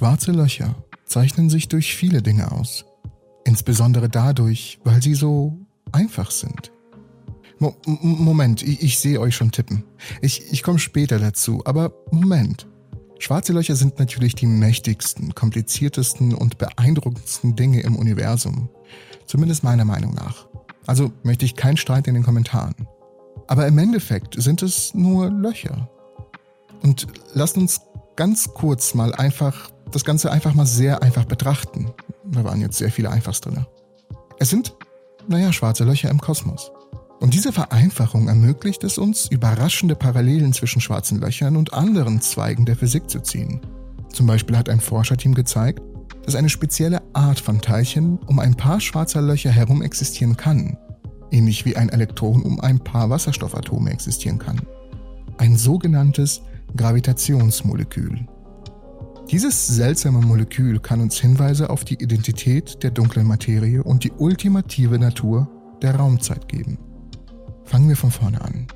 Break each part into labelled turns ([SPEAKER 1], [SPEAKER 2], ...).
[SPEAKER 1] Schwarze Löcher zeichnen sich durch viele Dinge aus. Insbesondere dadurch, weil sie so einfach sind. Mo Moment, ich, ich sehe euch schon tippen. Ich, ich komme später dazu, aber Moment. Schwarze Löcher sind natürlich die mächtigsten, kompliziertesten und beeindruckendsten Dinge im Universum. Zumindest meiner Meinung nach. Also möchte ich keinen Streit in den Kommentaren. Aber im Endeffekt sind es nur Löcher. Und lasst uns ganz kurz mal einfach das Ganze einfach mal sehr einfach betrachten. Da waren jetzt sehr viele Einfachs drin. Es sind, naja, schwarze Löcher im Kosmos. Und diese Vereinfachung ermöglicht es uns, überraschende Parallelen zwischen schwarzen Löchern und anderen Zweigen der Physik zu ziehen. Zum Beispiel hat ein Forscherteam gezeigt, dass eine spezielle Art von Teilchen um ein paar schwarzer Löcher herum existieren kann, ähnlich wie ein Elektron um ein paar Wasserstoffatome existieren kann. Ein sogenanntes Gravitationsmolekül. Dieses seltsame Molekül kann uns Hinweise auf die Identität der dunklen Materie und die ultimative Natur der Raumzeit geben. Fangen wir von vorne an.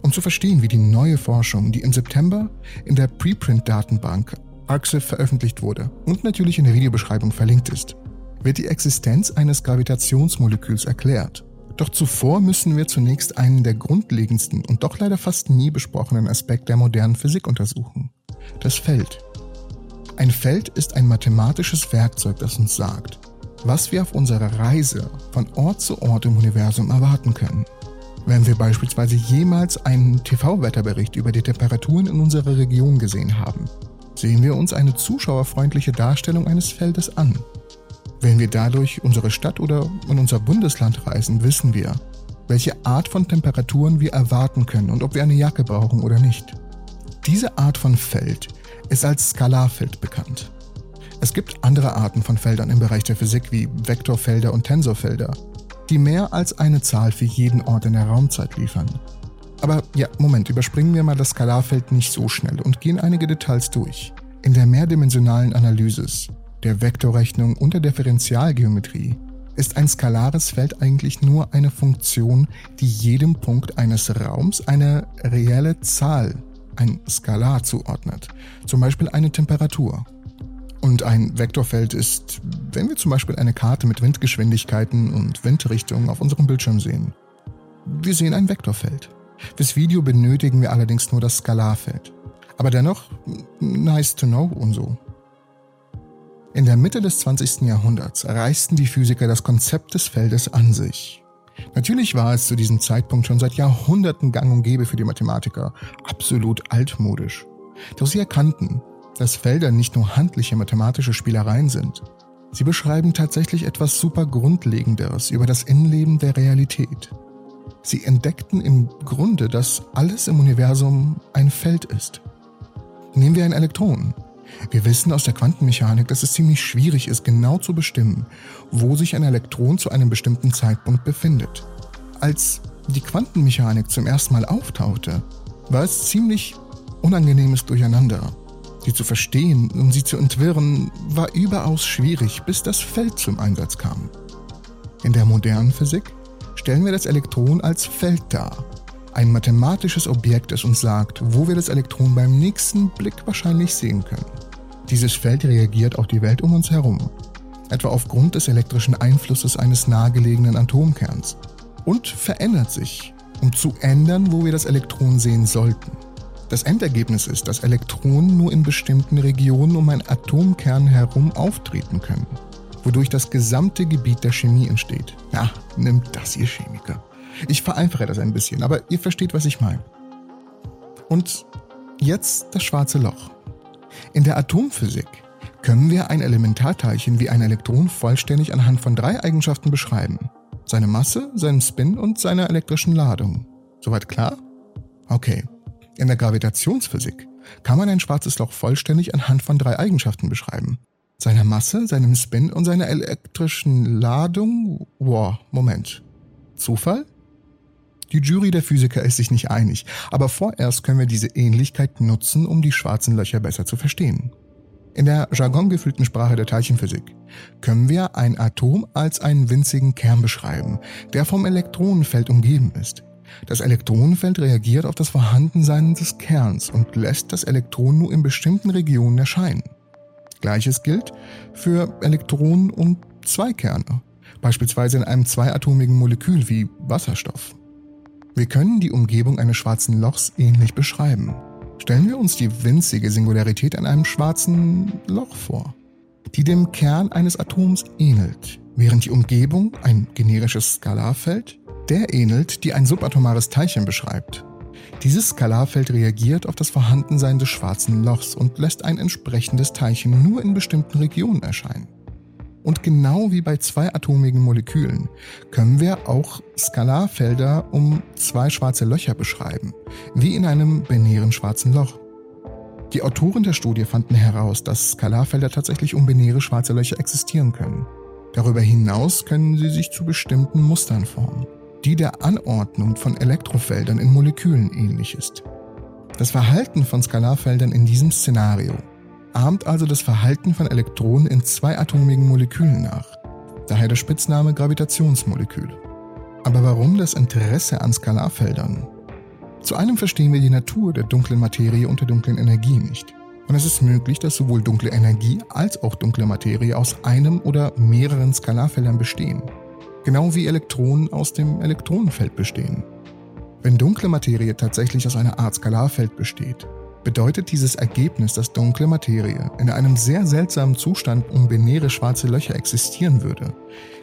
[SPEAKER 1] Um zu verstehen, wie die neue Forschung, die im September in der Preprint-Datenbank ARXIV veröffentlicht wurde und natürlich in der Videobeschreibung verlinkt ist, wird die Existenz eines Gravitationsmoleküls erklärt. Doch zuvor müssen wir zunächst einen der grundlegendsten und doch leider fast nie besprochenen Aspekt der modernen Physik untersuchen. Das Feld. Ein Feld ist ein mathematisches Werkzeug, das uns sagt, was wir auf unserer Reise von Ort zu Ort im Universum erwarten können. Wenn wir beispielsweise jemals einen TV-Wetterbericht über die Temperaturen in unserer Region gesehen haben, sehen wir uns eine zuschauerfreundliche Darstellung eines Feldes an. Wenn wir dadurch unsere Stadt oder in unser Bundesland reisen, wissen wir, welche Art von Temperaturen wir erwarten können und ob wir eine Jacke brauchen oder nicht. Diese Art von Feld ist als Skalarfeld bekannt. Es gibt andere Arten von Feldern im Bereich der Physik wie Vektorfelder und Tensorfelder, die mehr als eine Zahl für jeden Ort in der Raumzeit liefern. Aber ja, Moment, überspringen wir mal das Skalarfeld nicht so schnell und gehen einige Details durch. In der mehrdimensionalen Analysis, der Vektorrechnung und der Differentialgeometrie ist ein skalares Feld eigentlich nur eine Funktion, die jedem Punkt eines Raums eine reelle Zahl, ein Skalar zuordnet, zum Beispiel eine Temperatur. Und ein Vektorfeld ist, wenn wir zum Beispiel eine Karte mit Windgeschwindigkeiten und Windrichtungen auf unserem Bildschirm sehen. Wir sehen ein Vektorfeld. Fürs Video benötigen wir allerdings nur das Skalarfeld. Aber dennoch, nice to know und so. In der Mitte des 20. Jahrhunderts erreichten die Physiker das Konzept des Feldes an sich. Natürlich war es zu diesem Zeitpunkt schon seit Jahrhunderten gang und gäbe für die Mathematiker, absolut altmodisch. Doch sie erkannten, dass Felder nicht nur handliche mathematische Spielereien sind. Sie beschreiben tatsächlich etwas super Grundlegenderes über das Innenleben der Realität. Sie entdeckten im Grunde, dass alles im Universum ein Feld ist. Nehmen wir ein Elektron. Wir wissen aus der Quantenmechanik, dass es ziemlich schwierig ist, genau zu bestimmen, wo sich ein Elektron zu einem bestimmten Zeitpunkt befindet. Als die Quantenmechanik zum ersten Mal auftauchte, war es ziemlich unangenehmes Durcheinander. Sie zu verstehen und sie zu entwirren war überaus schwierig, bis das Feld zum Einsatz kam. In der modernen Physik stellen wir das Elektron als Feld dar. Ein mathematisches Objekt, das uns sagt, wo wir das Elektron beim nächsten Blick wahrscheinlich sehen können. Dieses Feld reagiert auf die Welt um uns herum, etwa aufgrund des elektrischen Einflusses eines nahegelegenen Atomkerns, und verändert sich, um zu ändern, wo wir das Elektron sehen sollten. Das Endergebnis ist, dass Elektronen nur in bestimmten Regionen um einen Atomkern herum auftreten können, wodurch das gesamte Gebiet der Chemie entsteht. Ja, nimmt das, ihr Chemiker. Ich vereinfache das ein bisschen, aber ihr versteht, was ich meine. Und jetzt das schwarze Loch. In der Atomphysik können wir ein Elementarteilchen wie ein Elektron vollständig anhand von drei Eigenschaften beschreiben. Seine Masse, seinen Spin und seiner elektrischen Ladung. Soweit klar? Okay, in der Gravitationsphysik kann man ein schwarzes Loch vollständig anhand von drei Eigenschaften beschreiben. Seiner Masse, seinem Spin und seiner elektrischen Ladung. Wow, Moment. Zufall? Die Jury der Physiker ist sich nicht einig, aber vorerst können wir diese Ähnlichkeit nutzen, um die schwarzen Löcher besser zu verstehen. In der jargongefüllten Sprache der Teilchenphysik können wir ein Atom als einen winzigen Kern beschreiben, der vom Elektronenfeld umgeben ist. Das Elektronenfeld reagiert auf das Vorhandensein des Kerns und lässt das Elektron nur in bestimmten Regionen erscheinen. Gleiches gilt für Elektronen und Zweikerne, beispielsweise in einem zweiatomigen Molekül wie Wasserstoff. Wir können die Umgebung eines schwarzen Lochs ähnlich beschreiben. Stellen wir uns die winzige Singularität an einem schwarzen Loch vor, die dem Kern eines Atoms ähnelt, während die Umgebung, ein generisches Skalarfeld, der ähnelt, die ein subatomares Teilchen beschreibt. Dieses Skalarfeld reagiert auf das Vorhandensein des schwarzen Lochs und lässt ein entsprechendes Teilchen nur in bestimmten Regionen erscheinen. Und genau wie bei zweiatomigen Molekülen können wir auch Skalarfelder um zwei schwarze Löcher beschreiben, wie in einem binären schwarzen Loch. Die Autoren der Studie fanden heraus, dass Skalarfelder tatsächlich um binäre schwarze Löcher existieren können. Darüber hinaus können sie sich zu bestimmten Mustern formen, die der Anordnung von Elektrofeldern in Molekülen ähnlich ist. Das Verhalten von Skalarfeldern in diesem Szenario ahmt also das Verhalten von Elektronen in zweiatomigen Molekülen nach, daher der Spitzname Gravitationsmoleküle. Aber warum das Interesse an Skalarfeldern? Zu einem verstehen wir die Natur der dunklen Materie und der dunklen Energie nicht. Und es ist möglich, dass sowohl dunkle Energie als auch dunkle Materie aus einem oder mehreren Skalarfeldern bestehen. Genau wie Elektronen aus dem Elektronenfeld bestehen. Wenn dunkle Materie tatsächlich aus einer Art Skalarfeld besteht, bedeutet dieses Ergebnis, dass dunkle Materie in einem sehr seltsamen Zustand um binäre schwarze Löcher existieren würde.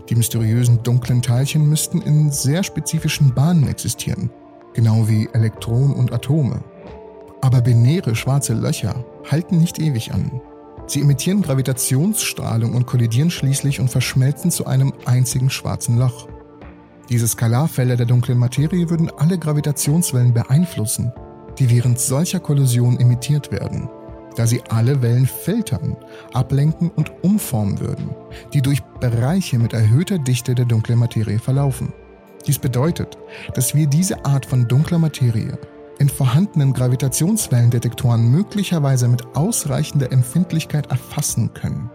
[SPEAKER 1] Die mysteriösen dunklen Teilchen müssten in sehr spezifischen Bahnen existieren, genau wie Elektronen und Atome. Aber binäre schwarze Löcher halten nicht ewig an. Sie emittieren Gravitationsstrahlung und kollidieren schließlich und verschmelzen zu einem einzigen schwarzen Loch. Diese Skalarfelder der dunklen Materie würden alle Gravitationswellen beeinflussen die während solcher Kollisionen emittiert werden, da sie alle Wellen filtern, ablenken und umformen würden, die durch Bereiche mit erhöhter Dichte der dunklen Materie verlaufen. Dies bedeutet, dass wir diese Art von dunkler Materie in vorhandenen Gravitationswellendetektoren möglicherweise mit ausreichender Empfindlichkeit erfassen können.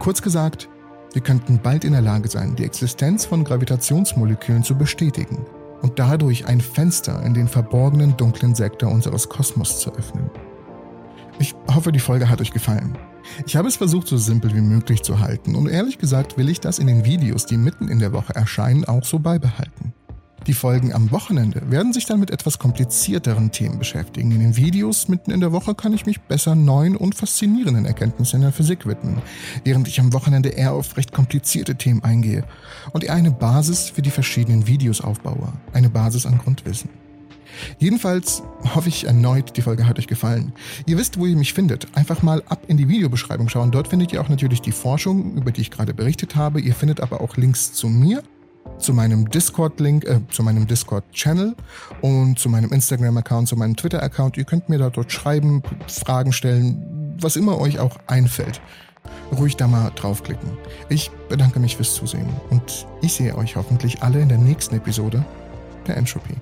[SPEAKER 1] Kurz gesagt, wir könnten bald in der Lage sein, die Existenz von Gravitationsmolekülen zu bestätigen und dadurch ein Fenster in den verborgenen dunklen Sektor unseres Kosmos zu öffnen. Ich hoffe, die Folge hat euch gefallen. Ich habe es versucht, so simpel wie möglich zu halten und ehrlich gesagt will ich das in den Videos, die mitten in der Woche erscheinen, auch so beibehalten. Die Folgen am Wochenende werden sich dann mit etwas komplizierteren Themen beschäftigen. In den Videos mitten in der Woche kann ich mich besser neuen und faszinierenden Erkenntnissen in der Physik widmen, während ich am Wochenende eher auf recht komplizierte Themen eingehe und eher eine Basis für die verschiedenen Videos aufbaue, eine Basis an Grundwissen. Jedenfalls hoffe ich erneut, die Folge hat euch gefallen. Ihr wisst, wo ihr mich findet. Einfach mal ab in die Videobeschreibung schauen. Dort findet ihr auch natürlich die Forschung, über die ich gerade berichtet habe. Ihr findet aber auch Links zu mir zu meinem Discord-Link, äh, zu meinem Discord-Channel und zu meinem Instagram-Account, zu meinem Twitter-Account. Ihr könnt mir da dort schreiben, Fragen stellen, was immer euch auch einfällt. Ruhig da mal draufklicken. Ich bedanke mich fürs Zusehen und ich sehe euch hoffentlich alle in der nächsten Episode der Entropy.